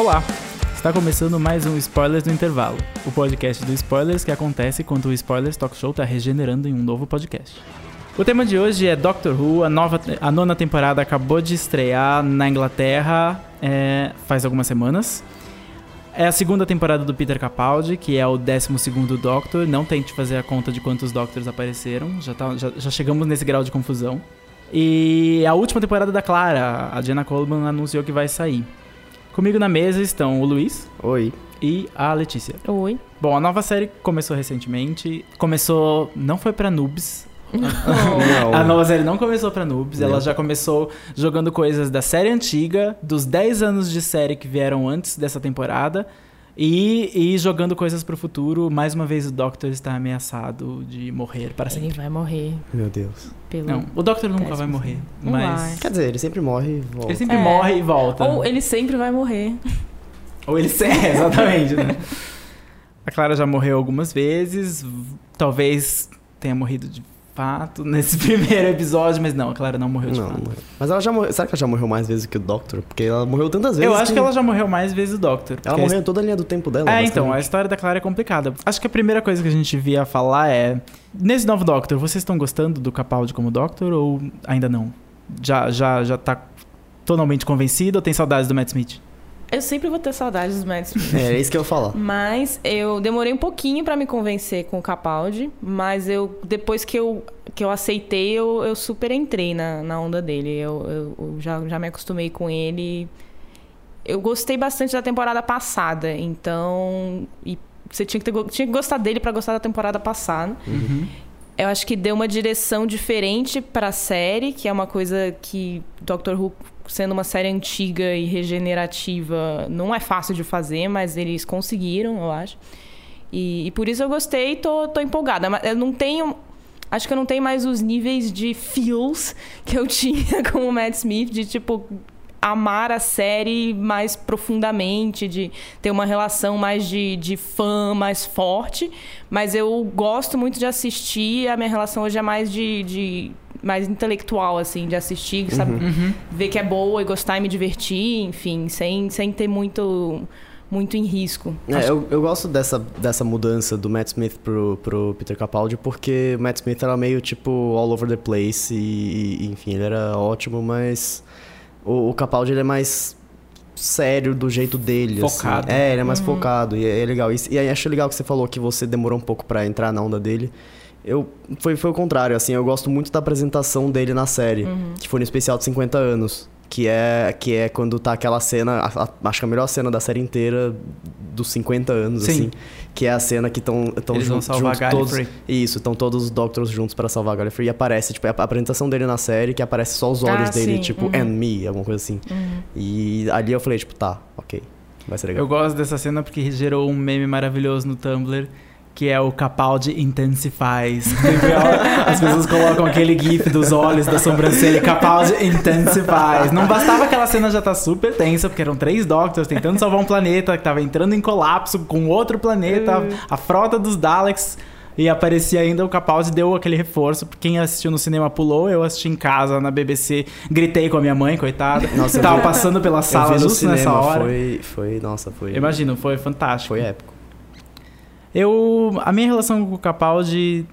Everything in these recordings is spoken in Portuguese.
Olá! Está começando mais um Spoilers no Intervalo, o podcast do Spoilers que acontece quando o Spoilers Talk Show está regenerando em um novo podcast. O tema de hoje é Doctor Who, a, nova, a nona temporada acabou de estrear na Inglaterra é, faz algumas semanas. É a segunda temporada do Peter Capaldi, que é o 12 Doctor. Não tente fazer a conta de quantos Doctors apareceram, já, tá, já, já chegamos nesse grau de confusão. E a última temporada da Clara, a Jenna Coleman anunciou que vai sair. Comigo na mesa estão o Luiz. Oi. E a Letícia. Oi. Bom, a nova série começou recentemente. Começou. Não foi pra noobs. Não. A nova série não começou pra noobs, Não. ela já começou jogando coisas da série antiga, dos 10 anos de série que vieram antes dessa temporada, e, e jogando coisas pro futuro. Mais uma vez o Doctor está ameaçado de morrer para Ele sempre. vai morrer Meu Deus. pelo. Não, o Doctor nunca vai morrer, Não mas vai. Quer dizer, ele sempre morre e volta. ele sempre É. morre e volta. Ou ele sempre vai morrer. Ou ele é, exatamente, né? A Clara já morreu algumas vezes, talvez tenha morrido de fato nesse primeiro episódio, mas não, a Clara não morreu de Não, fato. morreu. Mas ela já morreu. Será que ela já morreu mais vezes que o Doctor? Porque ela morreu tantas vezes. Eu acho que ela já morreu mais vezes do Doctor. Ela morreu em toda a linha do tempo dela. É, então, a história da Clara é complicada. Acho que a primeira coisa que a gente via falar é: nesse novo Doctor, vocês estão gostando do Capaldi como Doctor ou ainda não? Já, já, já tá totalmente convencido ou tem saudades do Matt Smith? Eu sempre vou ter saudades dos Smith. É, é isso que eu falar. Mas eu demorei um pouquinho pra me convencer com o Capaldi, mas eu depois que eu, que eu aceitei, eu, eu super entrei na, na onda dele. Eu, eu- eu já, já me acostumei com ele. Eu gostei bastante da temporada passada, então. E você tinha que, ter, tinha que gostar dele pra gostar da temporada passada. Uhum. Eu acho que deu uma direção diferente pra série, que é uma coisa que Doctor Who, sendo uma série antiga e regenerativa, não é fácil de fazer, mas eles conseguiram, eu acho. E, e por isso eu gostei e tô, tô empolgada. Mas eu não tenho. Acho que eu não tenho mais os níveis de feels que eu tinha com o Matt Smith, de tipo. Amar a série mais profundamente, de ter uma relação mais de, de fã mais forte. Mas eu gosto muito de assistir. A minha relação hoje é mais de, de mais intelectual, assim, de assistir, sabe? Uhum. Ver que é boa e gostar e me divertir, enfim, sem, sem ter muito, muito em risco. É, eu, eu gosto dessa, dessa mudança do Matt Smith pro, pro Peter Capaldi, porque o Matt Smith era meio tipo all over the place e, e, enfim, ele era ótimo, mas o, o Capaldi ele é mais sério do jeito dele. assim. Focado. É, ele é mais focado e é, é legal. E, e aí acho legal que você falou que você demorou um pouco pra entrar na onda dele. Eu, foi, foi o contrário, assim, eu gosto muito da apresentação dele na série, que foi no especial de 50 anos. Que é, que é quando tá aquela cena, a- a- acho que a melhor cena da série inteira dos 50 anos, Sim. assim. Que é a cena que estão Eles vão juntos, salvar juntos todos. Gallifrey. Isso, estão todos os Doctors juntos pra salvar Gallifrey. E aparece, tipo, é a apresentação dele na série, que aparece só os olhos Ah, dele, sim, tipo, uhum. and me, alguma coisa assim. E ali eu falei, tipo, tá, ok, vai ser legal. Eu gosto dessa cena porque gerou um meme maravilhoso no Tumblr. Que é o Capaldi Intensifies. As pessoas colocam aquele gif dos olhos, da sobrancelha. Capaldi Intensifies. Não bastava aquela cena já tá super tensa, porque eram três Doctors tentando salvar um planeta que tava entrando em colapso com outro planeta, a frota dos Daleks. E aparecia ainda o Capaldi, deu aquele reforço. Quem assistiu no cinema pulou, eu assisti em casa na BBC, gritei com a minha mãe, coitada. Nossa, eu tava vi- passando pela sala justo nessa cinema, hora. Foi, foi, nossa, foi... Imagino, foi fantástico. Foi épico. Eu, a minha relação com o Capaldi,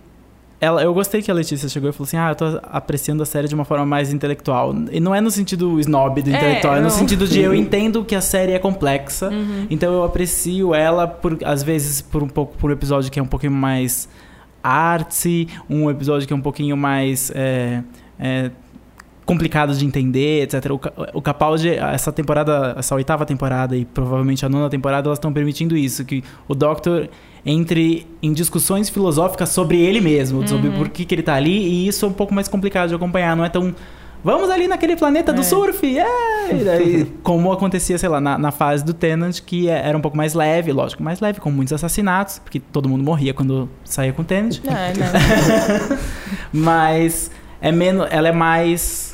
ela, eu gostei que a Letícia chegou e falou assim: "Ah, eu tô apreciando a série de uma forma mais intelectual". E não é no sentido snob do É, intelectual, é, no sentido de eu entendo que a série é complexa, Uhum. então eu aprecio ela por às vezes por um pouco por um episódio que é um pouquinho mais artsy, um episódio que é um pouquinho mais é, é, complicado de entender, etc. O, o Capaldi, essa temporada, essa oitava temporada e provavelmente a nona temporada, elas estão permitindo isso, que o Doctor entre em discussões filosóficas sobre ele mesmo, sobre por que, que ele tá ali, e isso é um pouco mais complicado de acompanhar, não é tão Vamos ali naquele planeta do É. surf, é! E daí, como acontecia, sei lá, na, na fase do Tenant, que é- era um pouco mais leve, lógico, mais leve, com muitos assassinatos, porque todo mundo morria quando saía com o Tenant. É, não. Mas é menos, ela é mais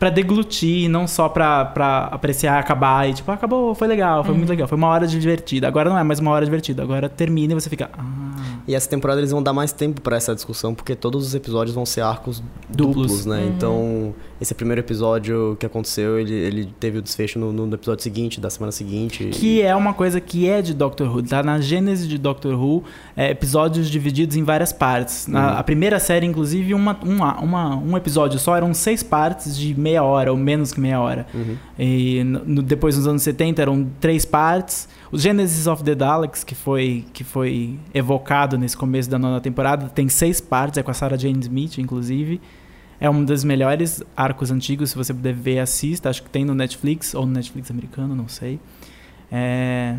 pra deglutir, não só pra, pra apreciar, acabar e tipo, ah, acabou, foi legal, foi muito legal, foi uma hora divertida. Agora não é mais uma hora divertida, agora termina e você fica, ah, E essa temporada eles vão dar mais tempo pra essa discussão, porque todos os episódios vão ser arcos Duplos. duplos, né? Então, esse primeiro episódio que aconteceu, ele, ele teve o desfecho no, no episódio seguinte, da semana seguinte. Que é uma coisa que é de Doctor Who. Tá na gênese de Doctor Who, é, episódios divididos em várias partes. Na, A primeira série, inclusive, uma, uma, uma- um episódio só eram seis partes de meia hora, ou menos que meia hora. E no- no- depois, nos anos 70, eram três partes. O Genesis of the Daleks, que foi, que foi evocado nesse começo da nona temporada, tem seis partes, é com a Sarah Jane Smith, inclusive. É um dos melhores arcos antigos, se você puder ver, assista. Acho que tem no Netflix, ou no Netflix americano, não sei. É...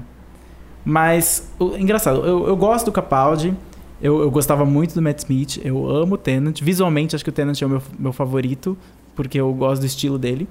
Mas, o- engraçado, eu, eu gosto do Capaldi, eu, eu gostava muito do Matt Smith, eu amo o Tennant. Visualmente, acho que o Tennant é o meu, meu favorito, porque eu gosto do estilo dele.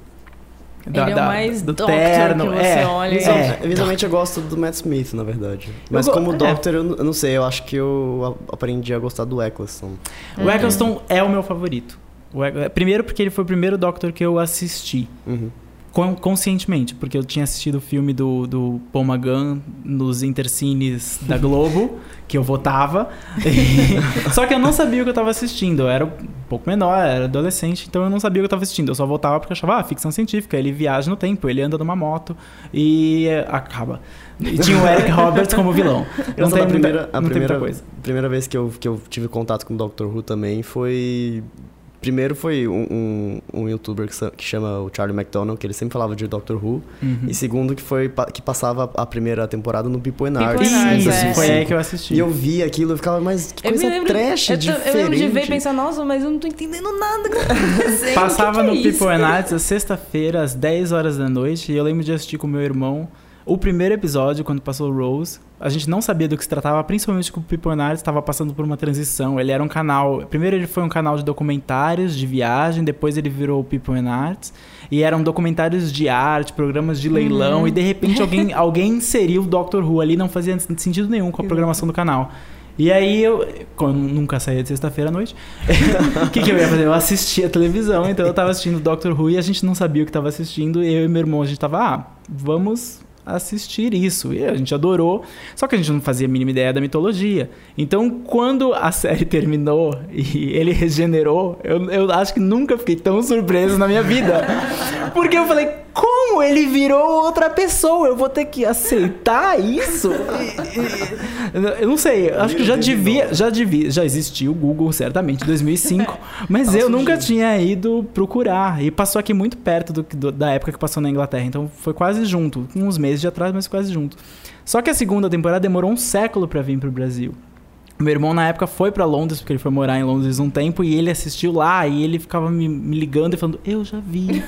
Ele é o mais Doctor que você é, olha é. Visualmente eu gosto do Matt Smith, na verdade. Mas go- como é. Doctor, eu, não- eu não sei, eu acho que eu aprendi a gostar do Eccleston. O Eccleston é o meu favorito. O Eccl- Primeiro porque ele foi o primeiro Doctor que eu assisti. Uhum. Con- conscientemente, porque eu tinha assistido o filme do, do Paul Magan nos intercines da Globo, que eu votava. E- Só que eu não sabia o que eu tava assistindo. Eu era um pouco menor, era adolescente, então eu não sabia o que eu tava assistindo. Eu só votava porque eu achava, ah, ficção científica, ele viaja no tempo, ele anda numa moto e acaba. E tinha o Eric Roberts como vilão. Não Engraçado, tem a muita, primeira, a não muita primeira, coisa. primeira vez que eu, que eu tive contato com o Doctor Who também foi. Primeiro foi um, um, um youtuber que, chama o Charlie McDonald, que ele sempre falava de Doctor Who. Uhum. E segundo, que foi que passava a primeira temporada no People and Arts. Isso, é. foi aí que eu assisti. E eu vi aquilo e ficava, mas que Eu coisa me lembro, trash, eu, tô- diferente. eu lembro de ver e pensar, nossa, mas eu não tô entendendo nada que tá acontecendo. Passava que que no é isso? People and Arts, às sexta-feira, às 10 horas da noite, e eu lembro de assistir com meu irmão o primeiro episódio, quando passou o Rose. A gente não sabia do que se tratava, principalmente que o Arts estava passando por uma transição. Ele era um canal... Primeiro ele foi um canal de documentários, de viagem, depois ele virou o People and Arts. E eram documentários de arte, programas de leilão, e de repente alguém, alguém inseriu o Doctor Who ali, não fazia sentido nenhum com a programação do canal. E aí eu, quando eu nunca saía de sexta-feira à noite, o que, que eu ia fazer? Eu assistia a televisão, então eu tava assistindo Doctor Who e a gente não sabia o que tava assistindo, e eu e meu irmão, a gente tava, ah, vamos assistir isso. E a gente adorou, só que a gente não fazia a mínima ideia da mitologia. Então, quando a série terminou e ele regenerou, eu, eu acho que nunca fiquei tão surpreso na minha vida. Porque eu falei, como ele virou outra pessoa? Eu vou ter que aceitar isso? Eu não sei, acho que já devia, já devia, já existiu o Google certamente em 2005, mas eu nunca tinha ido procurar e passou aqui muito perto do, do- da época que passou na Inglaterra, então foi quase junto, uns meses de atrás, mas quase junto. Só que a segunda temporada demorou um século pra vir pro Brasil. Meu irmão, na época, foi pra Londres, porque ele foi morar em Londres um tempo, e ele assistiu lá, e ele ficava me, me ligando e falando, eu já vi.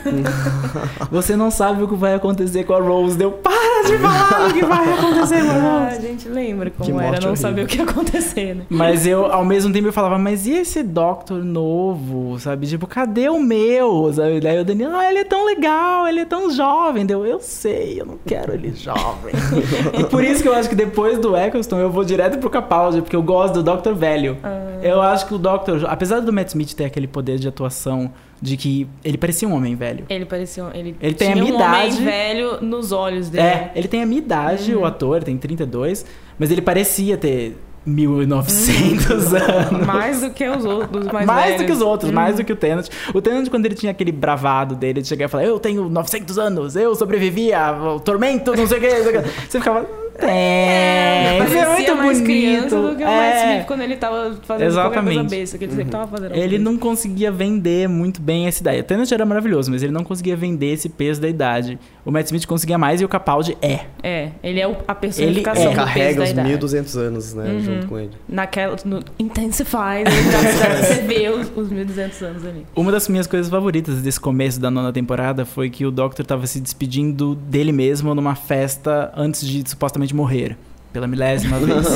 Você não sabe o que vai acontecer com a Rose. Deu, para de falar o que vai acontecer com a Ah, Rose. a gente lembra Que como era não horrível. saber o que ia acontecer, né? Mas eu, ao mesmo tempo, eu falava, mas e esse Doctor novo, sabe? Tipo, cadê o meu, sabe? Daí o Daniel, ah, ele é tão legal, ele é tão jovem. Deu, eu sei, eu não quero ele jovem. e por isso que eu acho que depois do Eccleston, eu vou direto pro Capaldi, porque eu gosto do Doctor velho. Eu acho que o Doctor, apesar do Matt Smith ter aquele poder de atuação de que ele parecia um homem velho. Ele parecia. Ele, Ele tem a minha um idade. homem velho nos olhos dele. É, ele tem a minha idade, o ator, tem 32, mas ele parecia ter 1900 anos. Mais do que os outros mais, mais velhos. do que os outros, mais do que o Tennant. O Tennant, quando ele tinha aquele bravado dele de chegar e falar, eu tenho 900 anos, eu sobrevivi ao tormento, não sei o que. não sei o quê." Você ficava, tem, isso é Parecia muito mais bonito. criança do que o Matt É. Smith quando ele tava fazendo Exatamente. qualquer coisa besta, que ele sempre tava fazendo. Ele coisa. não conseguia vender muito bem essa ideia. O Tennant era maravilhoso, mas ele não conseguia vender esse peso da idade. O Matt Smith conseguia mais e o Capaldi é. É, ele é a personificação é. do peso Carrega da os idade. 1200 anos, né, junto com ele. Naquela, no Intensify, ele tá- você vê os, os 1200 anos ali. Uma das minhas coisas favoritas desse começo da nona temporada foi que o Doctor tava se despedindo dele mesmo numa festa antes de supostamente morrer, pela milésima vez.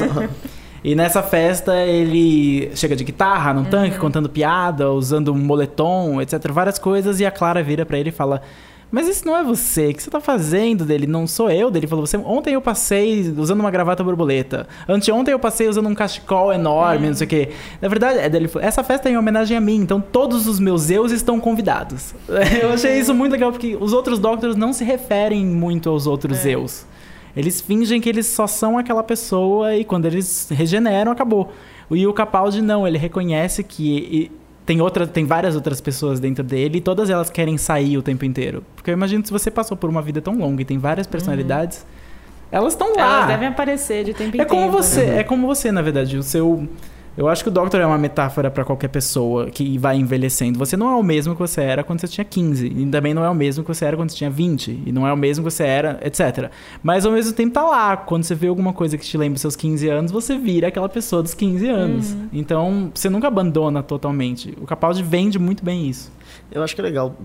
E nessa festa ele chega de guitarra num tanque, contando piada, usando um moletom, etc, várias coisas, e a Clara vira pra ele e fala: "Mas isso não é você, o que você tá fazendo dele? Não sou eu". Dele falou: "Você ontem eu passei usando uma gravata borboleta. Anteontem eu passei usando um cachecol enorme, não sei o quê". Na verdade, é dele, falou, essa festa é em homenagem a mim, então todos os meus eus estão convidados. Eu achei isso muito legal porque os outros Doctors não se referem muito aos outros eus. Eles fingem que eles só são aquela pessoa e quando eles regeneram, acabou. E o Capaldi não, ele reconhece que tem, outra, tem várias outras pessoas dentro dele e todas elas querem sair o tempo inteiro. Porque eu imagino que se você passou por uma vida tão longa e tem várias personalidades, uhum. elas estão lá. Elas devem aparecer de tempo em é tempo. Como você, né? É como você, na verdade. O seu eu acho que o Doctor é uma metáfora para qualquer pessoa que vai envelhecendo. Você não é o mesmo que você era quando você tinha 15. E também não é o mesmo que você era quando você tinha 20. E não é o mesmo que você era, etc. Mas ao mesmo tempo tá lá. Quando você vê alguma coisa que te lembra seus 15 anos, você vira aquela pessoa dos 15 anos. Uhum. Então você nunca abandona totalmente. O Capaldi vende muito bem isso. Eu acho que é legal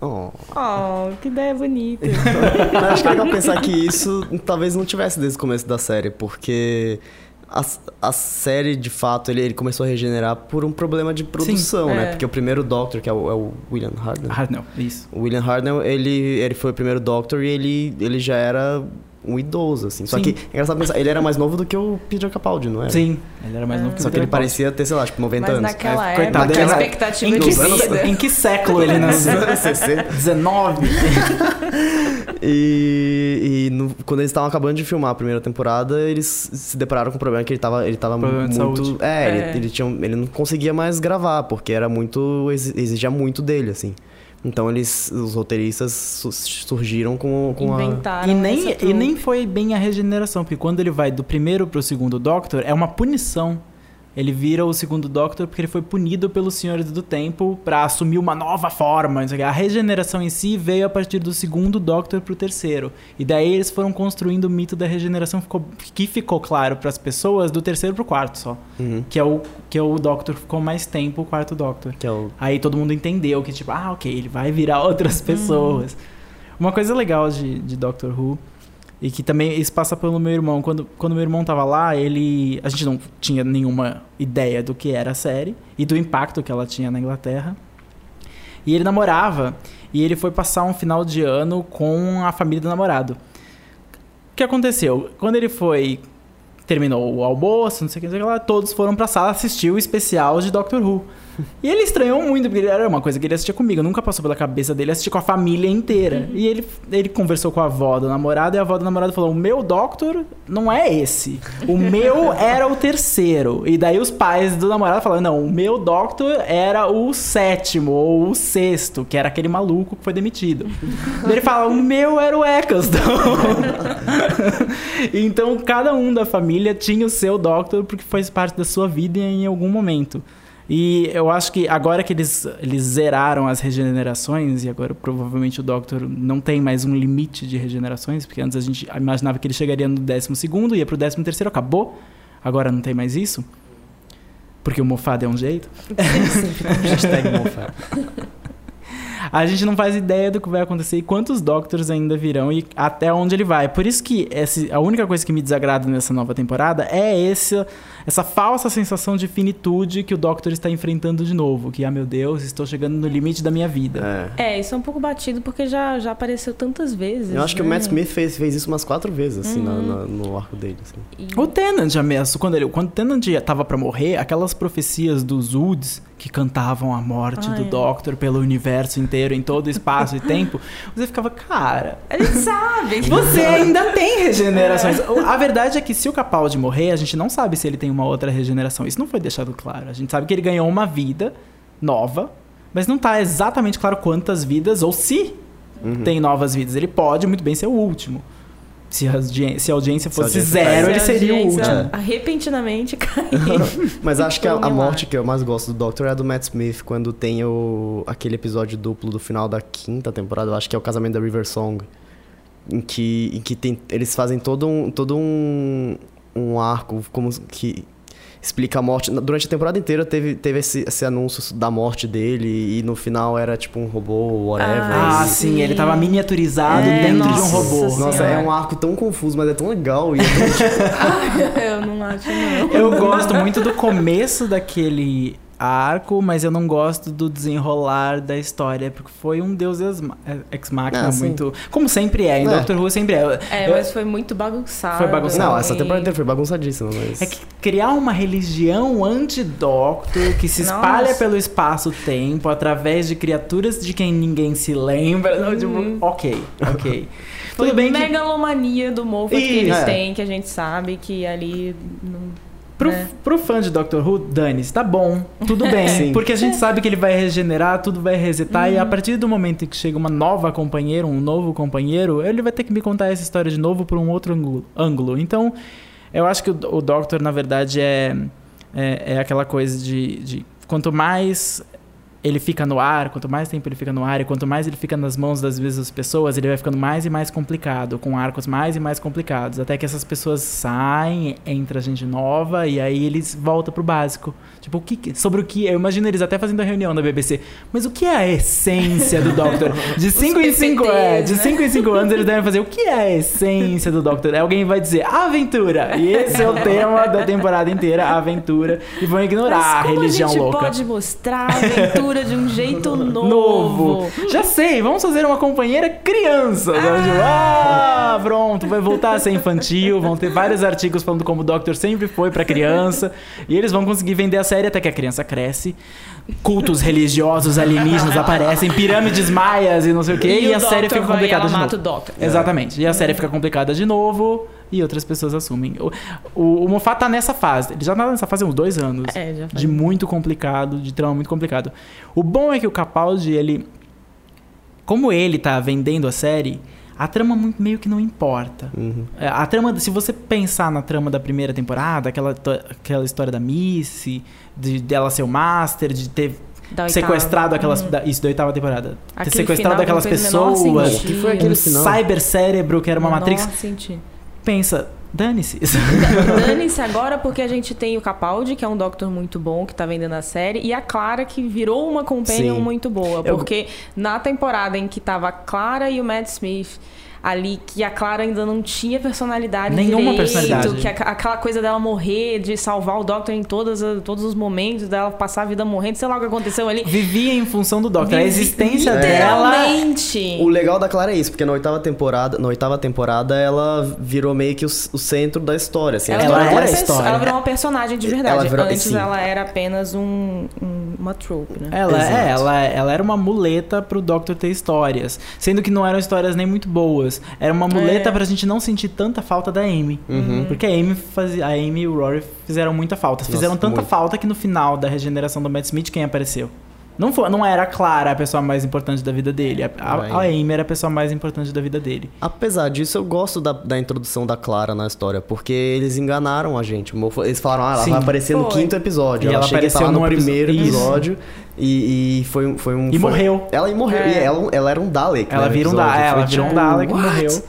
Oh. oh, que ideia bonita. acho que é legal pensar que isso talvez não tivesse desde o começo da série, porque a, a série, de fato, ele, ele começou a regenerar por um problema de produção, Sim, né? É. Porque o primeiro Doctor, que é o, é o William Hartnell. Hartnell, isso. O William Hartnell, ele, ele foi o primeiro Doctor e ele, ele já era um idoso, assim. Só Sim. que, é engraçado pensar, ele era mais novo do que o Peter Capaldi, não é? Sim, ele era mais novo que o Só que ele parecia ter, sei lá, tipo, 90 Mas anos. naquela é, época, a expectativa em que, vida. Em que século ele nasceu? 19. e, e no, quando eles estavam acabando de filmar a primeira temporada, eles se depararam com o problema que ele tava, ele tava problema muito... É, é. Ele, ele, tinha, ele não conseguia mais gravar, porque era muito... exigia muito dele, assim. Então eles, os roteiristas surgiram com, com Inventaram a... E nem, e nem foi bem a regeneração, porque quando ele vai do primeiro pro segundo Doctor, é uma punição ele vira o segundo Doctor porque ele foi punido pelos Senhores do Tempo para assumir uma nova forma. A regeneração em si veio a partir do segundo Doctor pro terceiro. E daí eles foram construindo o mito da regeneração ficou, que ficou claro para as pessoas do terceiro pro quarto só. Uhum. Que, é o, que é o Doctor ficou mais tempo, o quarto Doctor. É o... Aí todo mundo entendeu que, tipo, ah, ok, ele vai virar outras uhum. pessoas. Uhum. Uma coisa legal de, de Doctor Who e que também isso passa pelo meu irmão. Quando, quando meu irmão tava lá, ele. A gente não tinha nenhuma ideia do que era a série e do impacto que ela tinha na Inglaterra. E ele namorava. E ele foi passar um final de ano com a família do namorado. O que aconteceu? Quando ele foi. Terminou o almoço, não sei o que, não sei o que lá, todos foram pra sala assistir o especial de Doctor Who. E ele estranhou muito, porque era uma coisa que ele assistia comigo. Nunca passou pela cabeça dele assistir com a família inteira. E ele, ele conversou com a avó do namorado e a avó do namorado falou: O meu Doctor não é esse. O meu era o terceiro. E daí os pais do namorado falaram: Não, o meu Doctor era o sétimo ou o sexto, que era aquele maluco que foi demitido. ele fala: O meu era o Eccleston. então cada um da família tinha o seu Doctor porque faz parte da sua vida em algum momento. E eu acho que agora que eles, eles zeraram as regenerações, e agora provavelmente o Doctor não tem mais um limite de regenerações, porque antes a gente imaginava que ele chegaria no 12 segundo, ia pro 13 terceiro, acabou. Agora não tem mais isso. Porque o mofado é um jeito. Hashtag mofado. A gente não faz ideia do que vai acontecer e quantos Doctors ainda virão e até onde ele vai. Por isso que esse, a única coisa que me desagrada nessa nova temporada é esse, essa falsa sensação de finitude que o Doctor está enfrentando de novo. Que, ah, meu Deus, estou chegando no limite da minha vida. É, é isso é um pouco batido porque já, já apareceu tantas vezes. Eu acho né? que o Matt né? Smith fez, fez isso umas quatro vezes, assim, uhum. na, na, no arco dele. Assim. E... O Tennant já mesmo, quando, ele, quando o Tennant já tava pra morrer, aquelas profecias dos Woods que cantavam a morte do Doctor pelo universo inteiro, em todo espaço e tempo, você ficava, cara. A gente sabe. Você ainda tem regenerações. É. A verdade é que se o Capaldi morrer, a gente não sabe se ele tem uma outra regeneração. Isso não foi deixado claro. A gente sabe que ele ganhou uma vida nova, mas não tá exatamente claro quantas vidas ou se uhum. tem novas vidas. Ele pode muito bem ser o último. Se a, audiência, se a audiência fosse a audiência zero, ele seria o último. É. Repentinamente caiu. Mas acho que a, a, morte que eu mais gosto do Doctor é a do Matt Smith, quando tem o, aquele episódio duplo do final da quinta temporada, eu acho que é o casamento da River Song. Em que, em que tem, eles fazem todo um, todo um, um arco como que explica a morte. Durante a temporada inteira teve, teve esse, esse anúncio da morte dele e no final era tipo um robô, whatever. Ah, e... sim, ele tava miniaturizado é, dentro de um robô. Senhora. Nossa, é um arco tão confuso, mas é tão legal. E é tão, tipo... eu não acho, não. Eu gosto muito do começo daquele arco, mas eu não gosto do desenrolar da história, porque foi um deus ex machina Ah, muito. Como sempre é, em É. Doctor Who sempre é. É, Eu- mas foi muito bagunçado. Foi bagunçado. Não, essa e- temporada inteira foi bagunçadíssima, mas. É que criar uma religião anti-Doctor que se espalha Nossa. pelo espaço-tempo através de criaturas de quem ninguém se lembra. Não, tipo, ok, ok. Foi Tudo bem que megalomania do Moffat que eles É. têm, que a gente sabe que ali... Não... pro, né? pro fã de Doctor Who, dane-se, tá bom, tudo bem. Sim. Porque a gente sabe que ele vai regenerar, tudo vai resetar, e a Uhum. partir do momento em que chega uma nova companheira, um novo companheiro, ele vai ter que me contar essa história de novo por um outro ângulo. ângulo. Então, eu acho que o, o Doctor, na verdade, é, é, é aquela coisa de, de quanto mais ele fica no ar, quanto mais tempo ele fica no ar e quanto mais ele fica nas mãos das mesmas pessoas, ele vai ficando mais e mais complicado, com arcos mais e mais complicados, até que essas pessoas saem, entra gente nova e aí eles voltam pro básico. Tipo, o que sobre o que? Eu imagino eles até fazendo a reunião na BBC. Mas o que é a essência do Doctor? De 5 em 5 é, de PPTs, 5 em 5 anos eles devem fazer o que é a essência do Doctor? Aí Alguém vai dizer aventura. E esse é o tema da temporada inteira, aventura, e vão ignorar a religião a gente louca. pode mostrar a aventura de um jeito novo? Novo. Já sei, vamos fazer uma companheira criança. sabe? Tipo, Ah, pronto, vai voltar a ser infantil. Vão ter vários artigos falando como o Doctor sempre foi pra criança. E eles vão conseguir vender a série até que a criança cresce. Cultos religiosos alienígenas aparecem, pirâmides maias e não sei o quê. E, a o série Doctor fica e complicada de novo. o Doctor. Exatamente. E a série fica complicada de novo e outras pessoas assumem. O, o, o Moffat tá nessa fase. Ele já tá nessa fase há uns dois anos. É, já faz De muito complicado, de trama muito complicado. O bom é que o Capaldi, ele. Como ele tá vendendo a série, a trama meio que não importa. Uhum. É, A trama, se você pensar na trama da primeira temporada, aquela, to- aquela história da Missy, de dela ser o Master, de ter sequestrado aquelas. Hum. da- isso, da oitava temporada. ter Aquele sequestrado final aquelas pessoas. que foi aquele um final? cybercérebro que era uma Menor Matrix. sentido. Pensa, dane-se. Dane-se agora porque a gente tem o Capaldi, que é um Doctor muito bom, que tá vendendo a série, e a Clara, que virou uma companion Sim. muito boa. Eu- Porque na temporada em que tava a Clara e o Matt Smith ali, que a Clara ainda não tinha personalidade Nenhuma direito, personalidade. que a- aquela coisa dela morrer, de salvar o Doctor em todas, as- todos os momentos, dela passar a vida morrendo, sei lá o que aconteceu ali. Vivia em função do Doctor. A Vivi- existência dela. Literalmente. O legal da Clara é isso, porque na oitava temporada, na oitava temporada ela virou meio que o, o centro da história, assim. a Ela, Ela era uma a história. ela virou uma personagem de verdade. Ela virou- Antes sim. ela era apenas um, um- uma trope, né? Ela, Exato. é, ela, ela era uma muleta pro Doctor ter histórias. Sendo que não eram histórias nem muito boas. Era uma muleta É. pra gente não sentir tanta falta da Amy. Uhum. Porque a Amy, fazia, a Amy e o Rory fizeram muita falta. Fizeram Nossa, tanta muito. falta que no final da regeneração do Matt Smith, quem apareceu? Não, foi, não era a Clara a pessoa mais importante da vida dele. A, a, a Amy era a pessoa mais importante da vida dele. Apesar disso, eu gosto da, da introdução da Clara na história, porque eles enganaram a gente. Eles falaram, ah, ela Sim. vai aparecer no Foi. quinto episódio. E ela chega apareceu tá lá no no primeiro Isso. episódio e, e foi, um- foi um... E foi- morreu. Ela e morreu. É. E ela, ela era um Dalek, Ela né, no vira um. Dalek, ela virou um tipo, Dalek e morreu.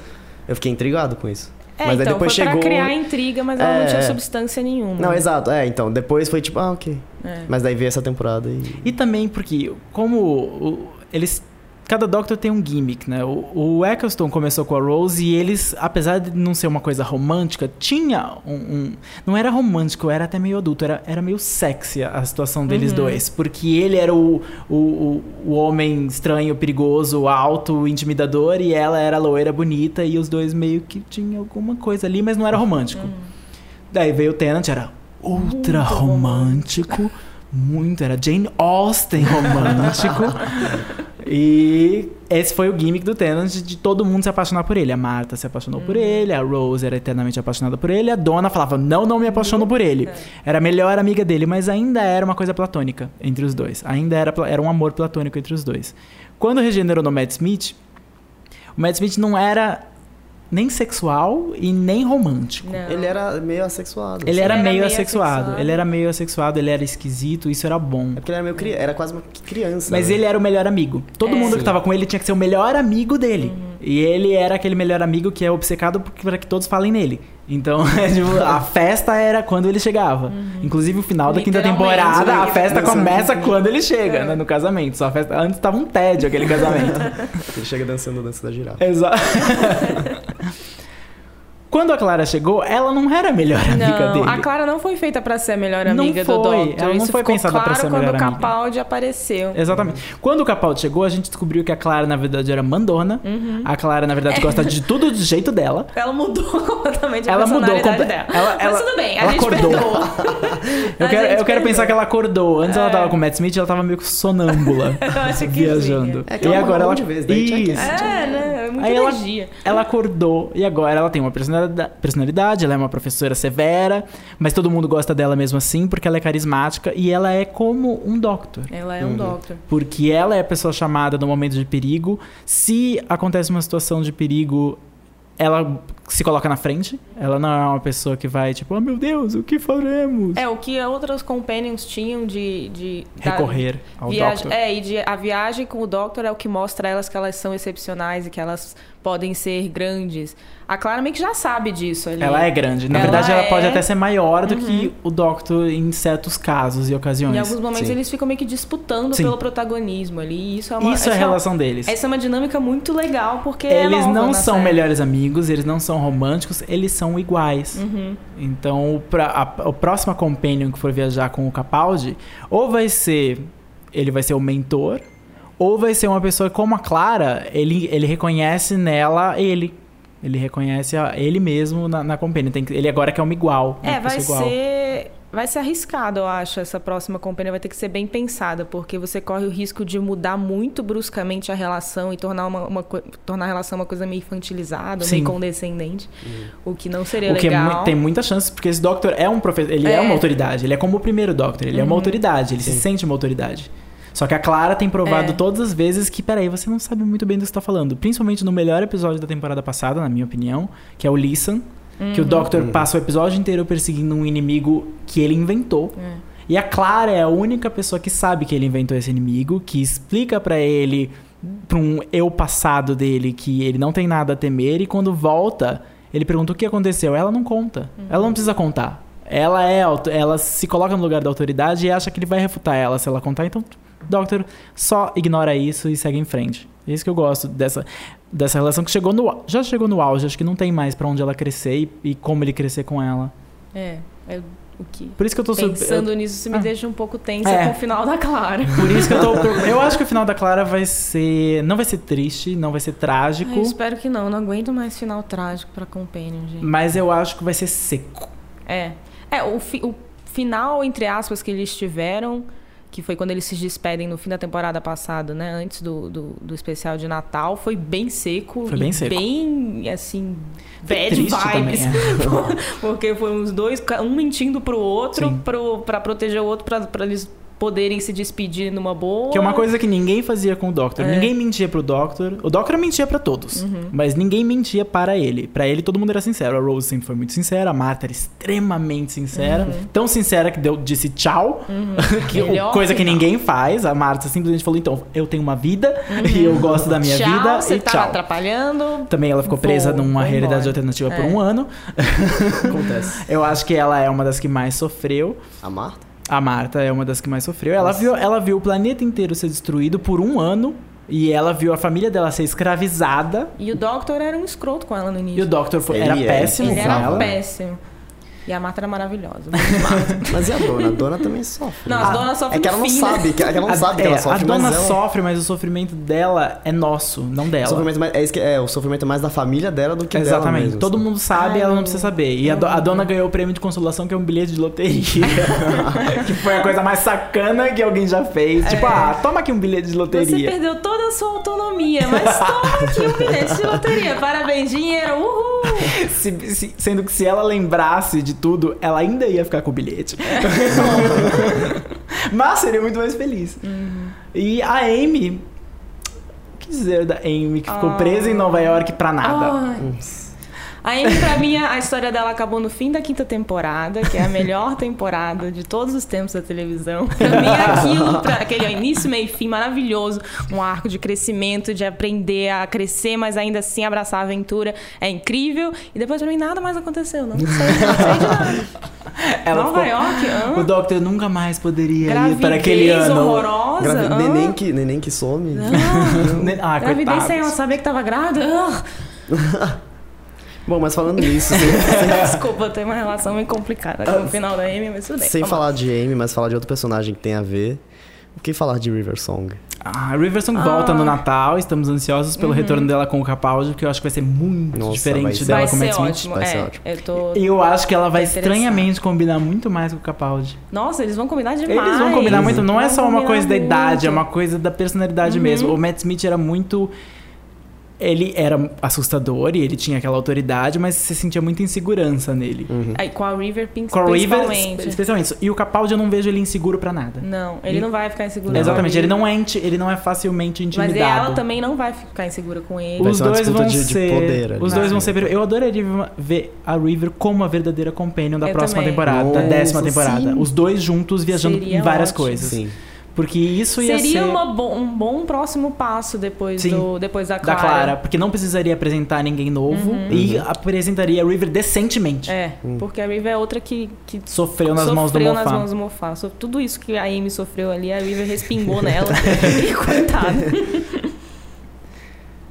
Eu fiquei intrigado com isso. É, Mas aí então, depois foi chegou... pra criar intriga, mas ela É, não tinha é. substância nenhuma. Não, exato. É, então, depois foi tipo, ah, ok. É. Mas daí veio essa temporada e... E também porque, como eles. Cada Doctor tem um gimmick, né? O, o Eccleston começou com a Rose e eles, apesar de não ser uma coisa romântica, tinha um. um- não era romântico, era até meio adulto, era, era meio sexy a situação deles dois. Porque ele era o, o, o, homem estranho, perigoso, alto, intimidador, e ela era loira bonita, e os dois meio que tinham alguma coisa ali, mas não era romântico. Daí veio o Tenant, era ultra romântico. Muito, era Jane Austen romântico. e esse foi o gimmick do Tenant de todo mundo se apaixonar por ele. A Marta se apaixonou por ele, a Rose era eternamente apaixonada por ele, a Dona falava, não, não me apaixono por ele. Era a melhor amiga dele, mas ainda era uma coisa platônica entre os dois. Ainda era, era um amor platônico entre os dois. Quando regenerou no Matt Smith, o Matt Smith não era nem sexual e nem romântico. Não. Ele era meio assexuado. Ele assim. era, era meio meio assexuado. assexuado. Ele era meio assexuado, ele era esquisito, isso era bom. É porque ele era meio cri... era quase uma criança. Mas né? ele era o melhor amigo. Todo É. mundo que tava com ele tinha que ser o melhor amigo dele. Uhum. E ele era aquele melhor amigo que é obcecado por- para que todos falem nele. Então, é, tipo, a festa era quando ele chegava. Inclusive, o final da quinta Uhum. Temporada, a festa começa quando ele chega, É. né, no casamento. Só a festa... Antes tava um tédio aquele casamento. Ele chega dançando a dança da girafa. Exato. quando a Clara chegou, ela não era a melhor amiga Não, dele. a Clara não foi feita pra ser a melhor Não amiga do foi, Doctor. ela não Isso foi ficou pensada claro pra ser a quando melhor o amiga. Capaldi apareceu. Exatamente. Quando o Capaldi chegou, a gente descobriu que a Clara, na verdade, era mandona. Uhum. A Clara, na verdade, gosta de tudo do jeito dela. Ela mudou completamente a Ela mudou personalidade comple- dela. ela- Mas ela- tudo bem, a ela gente acordou. perdoa. Eu quero, eu quero pensar que ela acordou. Antes ela É. tava com o Matt Smith e ela tava meio sonâmbula. Eu acho que viajando. É que e ela agora ela. de vez, daí tinha que- Isso. É, né? Muita Aí ela, energia. ela acordou e agora ela tem uma personalidade, personalidade, ela é uma professora severa, mas todo mundo gosta dela mesmo assim porque ela é carismática e ela é como um doctor. Ela é um Doctor. Porque ela é a pessoa chamada no momento de perigo. Se acontece uma situação de perigo, ela se coloca na frente. Ela não é uma pessoa que vai tipo, oh meu Deus, o que faremos? É, o que outros companions tinham de... de da- Recorrer ao viagem- doctor. É, e de, a viagem com o Doctor é o que mostra a elas que elas são excepcionais e que elas podem ser grandes. A Clara meio que já sabe disso ali. Ela é grande. Na Ela verdade, ela pode é- até ser maior do que o Doctor em certos casos e ocasiões. Em alguns momentos Sim. eles ficam meio que disputando Sim. pelo protagonismo ali. E isso é uma, Isso é a uma- relação deles. Essa é uma dinâmica muito legal, porque é Eles nova não são série. melhores amigos, eles não são românticos, eles são iguais. Uhum. Então, o, pra, a, o próximo companion que for viajar com o Capaldi, ou vai ser. Ele vai ser o mentor, ou vai ser uma pessoa como a Clara, ele, ele reconhece nela ele. Ele reconhece a- ele mesmo na, na companion. Tem que- ele agora quer uma igual. uma É, vai igual. ser. Vai ser arriscado, eu acho. Essa próxima companhia vai ter que ser bem pensada, porque você corre o risco de mudar muito bruscamente a relação e tornar, uma, uma tornar a relação uma coisa meio infantilizada, Sim. meio condescendente. O que não seria O que é legal. tem muita chance, porque esse Doctor é um professor. Ele é. É. uma autoridade. Ele é como o primeiro Doctor. Ele é uma Uhum. autoridade. Ele se Sim. sente uma autoridade. Só que a Clara tem provado É. todas as vezes que, peraí, você não sabe muito bem do que você tá falando. Principalmente no melhor episódio da temporada passada, na minha opinião, que é o Listen. Que o Uhum. Doctor Uhum. passa o episódio inteiro perseguindo um inimigo que ele inventou. É. E a Clara é a única pessoa que sabe que ele inventou esse inimigo, que explica pra ele, pra um eu passado dele, que ele não tem nada a temer, e quando volta, ele pergunta o que aconteceu. Ela não conta. Ela não precisa contar. Ela é, auto- ela se coloca no lugar da autoridade e acha que ele vai refutar ela se ela contar. Então, Doctor só ignora isso e segue em frente. É isso que eu gosto dessa, dessa relação que chegou no, já chegou no auge. Acho que não tem mais pra onde ela crescer e, e como ele crescer com ela. É, é o que. Por isso que eu tô Pensando nisso, isso me Ah. deixa um pouco tensa É. com o final da Clara. Por isso que eu tô. Eu acho que o final da Clara vai ser. Não vai ser triste, não vai ser trágico. Ai, eu espero que não. Não aguento mais final trágico pra Companion, gente. Mas eu acho que vai ser seco. É. É, o, fi- o final, entre aspas, que eles tiveram, que foi quando eles se despedem no fim da temporada passada, né? Antes do, do, do especial de Natal, foi bem seco. Foi e bem seco. Bem, assim, bad vibes. também, é. Porque foram os dois, um mentindo pro outro, Sim. pro, pra proteger o outro, pra, pra eles poderem se despedir numa boa. Que é uma coisa que ninguém fazia com o Doctor. É. Uhum. Ninguém mentia pro Doctor. O Doctor mentia pra todos. Mas ninguém mentia para ele. Pra ele todo mundo era sincero. A Rose sempre foi muito sincera. A Martha era extremamente sincera. Uhum. Tão sincera que deu, disse tchau. que, Melhor coisa que ninguém faz. A Martha simplesmente falou: então, eu tenho uma vida e eu gosto da minha Uhum. tchau, vida. você e tá tchau. atrapalhando. Também ela ficou Vou- presa numa realidade embora. alternativa por É. um ano. Acontece. Eu acho que ela é uma das que mais sofreu. A Marta? A Marta é uma das que mais sofreu. Ela Nossa. viu, ela viu o planeta inteiro ser destruído por um ano. E ela viu a família dela ser escravizada. E o Doctor era um escroto com ela no início. E o Doctor foi, Ele era é. péssimo Ele com era ela. péssimo. E a Marta era maravilhosa. Mas e a dona? A dona também sofre. Não, né? as donas sofrem É que ela não fim, né? sabe, que, é que ela não A- sabe que é, ela sofre, a dona mas ela... sofre, mas o sofrimento dela é nosso, não O dela. sofrimento mais- é, isso que- é, o sofrimento é mais da família dela do que dela Exatamente. mesmo, Todo assim. mundo sabe, Ai, ela não precisa saber. E a, do- a dona ganhou o prêmio de consolação, que é um bilhete de loteria. que foi a coisa mais sacana que alguém já fez. Tipo, ah, toma aqui um bilhete de Você loteria. perdeu toda a sua autonomia, mas toma aqui um bilhete de loteria. Parabéns, dinheiro. Uhul! Se- se- sendo que se ela lembrasse de tudo, ela ainda ia ficar com o bilhete. Mas seria muito mais feliz. E a Amy. O que dizer da Amy que ficou Ah. presa em Nova York pra nada? Ai. A Amy, pra mim, a história dela acabou no fim da quinta temporada, que é a melhor temporada de todos os tempos da televisão. Pra mim, aquilo, pra, aquele início, meio e fim maravilhoso, um arco de crescimento, de aprender a crescer, mas ainda assim abraçar a aventura, é incrível. E depois, pra mim, nada mais aconteceu. Não sei, não sei de nada. Ela Nova ficou- York, hã? O Doctor nunca mais poderia ir Gravidez para aquele ano. horrorosa. Gravi- hã? neném, que, neném que some. Ah, Ah, gravidez sem ela coitados. saber que tava grávida. Ah. Bom, mas falando nisso, sem, Desculpa, eu tenho uma relação meio complicada com o final da Amy, mas tudo bem. sem falar de Amy, mas falar de outro personagem que tem a ver, o que falar de River Song? Ah, a Riversong volta no Natal, estamos ansiosos pelo retorno dela com o Capaldi, porque eu acho que vai ser muito Nossa, diferente dela Vai com o Matt Smith. ótimo. Vai é, ser ótimo. Eu tô... Eu acho que ela vai estranhamente combinar muito mais com o Capaldi. Nossa, eles vão combinar demais. Eles vão combinar muito, não é só uma coisa da idade, é muito. uma coisa da personalidade Uhum. mesmo. O Matt Smith era muito. Ele era assustador e ele tinha aquela autoridade, mas você sentia muita insegurança nele. Aí, com a River Pink, Com o River, principalmente. especialmente. E o Capaldi eu não vejo ele inseguro pra nada. Não, ele não vai ficar inseguro. com a Exatamente, ele não é, ele não é facilmente Mas intimidado. ela também não vai ficar insegura com ele. Vai Os dois vão de- de ser. poder ali. os dois Ah, vão ser. Eu adoraria ver a River como a verdadeira companion da Eu próxima também. temporada, da Nossa, décima temporada. sim. Os dois juntos viajando Seria em várias ótimo. coisas. Sim. Porque isso ia Seria ser. bo- um bom próximo passo depois, Sim, do, depois da da Clara. Clara, porque não precisaria apresentar ninguém novo e apresentaria a River decentemente. É, porque a River é outra que, que Sofreu nas mãos do sofreu nas mãos do Moffat. So- Tudo isso que a Amy sofreu ali, a River respingou nela. e coitada.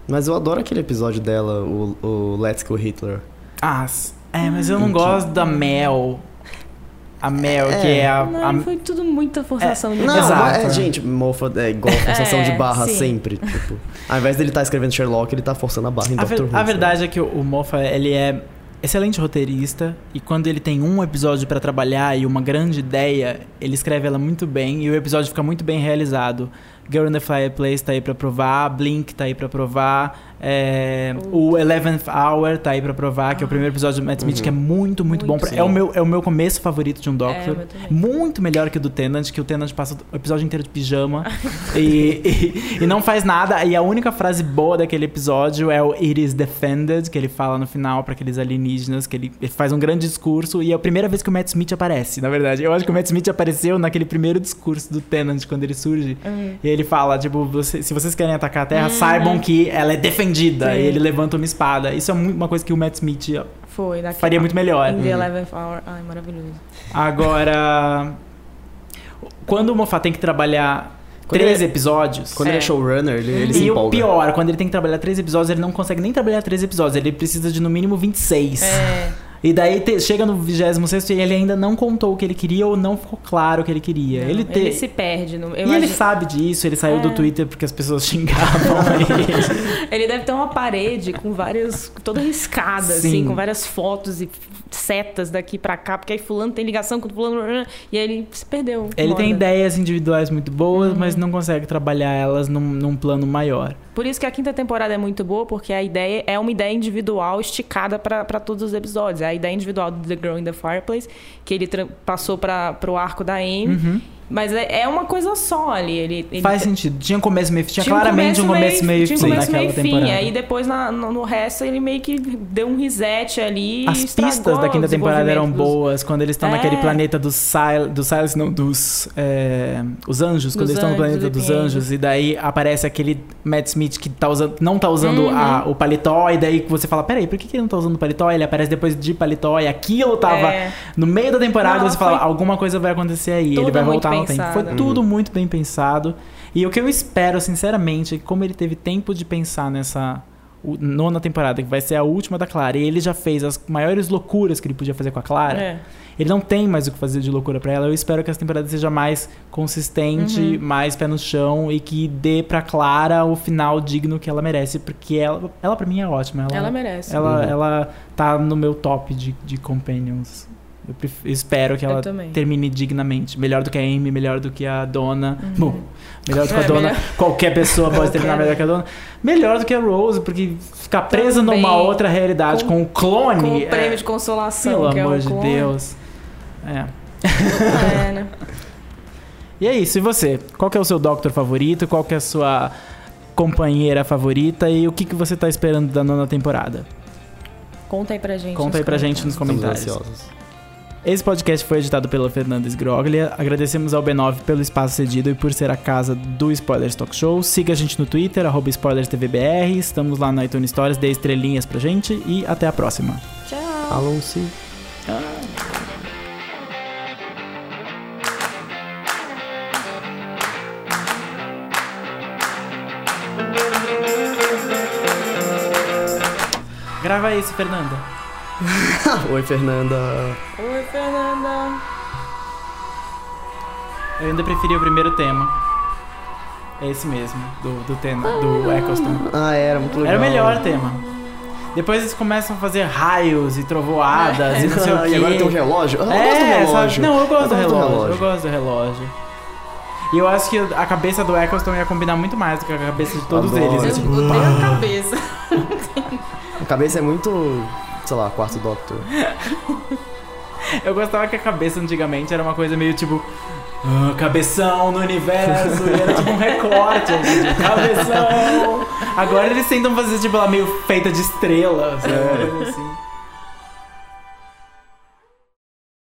Mas eu adoro aquele episódio dela, o, o Let's Go Hitler. Ah, é, mas eu não Que- gosto da Mel. A Mel, que é a. Não, a- foi tudo muita forçação de Não, Exato. mas é, gente, Moffat é igual forçação É, de barra sim. sempre. Tipo, ao invés dele estar escrevendo Sherlock, ele tá forçando a barra em a, Dr. ver- Who. a verdade é que o, o Moffat, ele é excelente roteirista e quando ele tem um episódio pra trabalhar e uma grande ideia, ele escreve ela muito bem e o episódio fica muito bem realizado. Girl in the Fireplace tá aí pra provar, Blink tá aí pra provar, é, o Eleventh Hour tá aí pra provar, que é o primeiro episódio do Matt Smith, que é muito, muito, bom. Muito pra- é, o meu, é o meu começo favorito de um Doctor. o meu também. muito melhor que o do Tennant, que o Tennant passa o episódio inteiro de pijama e, e, e não faz nada. E a única frase boa daquele episódio é o It is defended, que ele fala no final pra aqueles alienígenas, que ele, ele faz um grande discurso. E é a primeira vez que o Matt Smith aparece, na verdade. Eu acho que o Matt Smith apareceu naquele primeiro discurso do Tennant, quando ele surge. Uhum. E ele fala, tipo, você- se vocês querem atacar a Terra, saibam que ela é defendida. Sim. E ele levanta uma espada. Isso é uma coisa que o Matt Smith Foi. Daqui, faria muito melhor. In the Eleventh Hour. Ai, maravilhoso. Agora, quando o Moffat tem que trabalhar Quando três ele- episódios... Quando ele é É. showrunner, ele, ele se e o empolga. pior, quando ele tem que trabalhar três episódios, ele não consegue nem trabalhar três episódios. Ele precisa de no mínimo 26. É. E daí te- chega no 26 e ele ainda não contou o que ele queria ou não ficou claro o que ele queria. Não, ele, te... ele se perde. No, E ele imagino- sabe disso, ele saiu do É. Twitter porque as pessoas xingavam ele. Ele deve ter uma parede com várias. toda riscada, Sim. assim, com várias fotos e setas daqui pra cá, porque aí fulano tem ligação com fulano. E aí ele se perdeu. Ele uma tem ideias individuais muito boas, Uhum. mas não consegue trabalhar elas num, num plano maior. Por isso que a quinta temporada é muito boa, porque a ideia é uma ideia individual esticada pra pra todos os episódios. É a ideia individual do The Girl in the Fireplace, que ele passou para pro arco da Amy. Uhum. Mas é, é uma coisa só ali. Ele, ele Faz sentido. Tinha começo, meio Tinha, Tinha claramente um começo, meio, um fim começo, naquela meio fim. temporada. Aí depois na- no, no resto ele meio que deu um reset ali. As pistas da quinta temporada eram dos- boas quando eles estão É. naquele planeta dos Sil dos Silence, não, dos é, os anjos, quando Dos eles estão no planeta do dos anjos e daí aparece aquele Matt Smith que tá usando, não tá usando Uhum. a- o paletó e daí você fala, peraí, por que, que ele não tá usando o paletó? Ele aparece depois de paletó e aquilo tava É. no meio da temporada Não, você fala, alguma coisa vai acontecer aí, ele vai voltar Foi pensado. tudo muito bem pensado. E o que eu espero, sinceramente, é que como ele teve tempo de pensar nessa nona temporada, que vai ser a última da Clara, e ele já fez as maiores loucuras que ele podia fazer com a Clara, É. ele não tem mais o que fazer de loucura pra ela. Eu espero que essa temporada seja mais consistente, Uhum. mais pé no chão e que dê pra Clara o final digno que ela merece, porque ela, ela para mim é ótima. Ela, Ela merece. ela, Uhum. ela tá no meu top de, de companions. Eu espero que ela termine dignamente. Melhor do que a Amy, melhor do que a Dona. Bom, melhor do que a É, Dona. melhor- Qualquer pessoa pode terminar melhor que a Dona. Melhor do que a Rose, porque ficar presa Também. numa outra realidade com, Com- o clone. Com o é- prêmio de consolação, pelo que é amor o de clone. Deus. É. É, né? E é isso, e você? Qual que é o seu Doctor favorito? Qual que é a sua companheira favorita? E o que, que você tá esperando da nona temporada? Conta aí pra gente. Conta aí pra gente nos Estamos comentários. ansiosos. Esse podcast foi editado pela Fernanda Sgroglia. Agradecemos ao B9 pelo espaço cedido e por ser a casa do Spoilers Talk Show. Siga a gente no Twitter, arroba SpoilersTVBR. Estamos lá no iTunes Stories, dê estrelinhas pra gente e até a próxima. Tchau. Alonso. Grava isso, Fernanda. Oi, Fernanda. Oi, Fernanda. Eu ainda preferi o primeiro tema. É esse mesmo, do, do tema, do Eccleston. Ah, era muito legal. Era o melhor tema. Depois eles começam a fazer raios e trovoadas e não sei o quê. e agora tem um relógio? Ah, eu é, gosto do relógio. sabe? Não, eu gosto, do, gosto relógio, Eu gosto do relógio. E eu acho que a cabeça do Eccleston ia combinar muito mais do que a cabeça de todos Adoro. eles. Eu É tipo, odeio pá. a cabeça. A cabeça é muito, sei lá, quarto Doctor. Eu gostava que a cabeça antigamente era uma coisa meio tipo. "Ah, cabeção no universo, e era tipo um recorte, assim, tipo, cabeção. Agora eles tentam fazer tipo ela meio feita de estrelas, né? Coisa assim.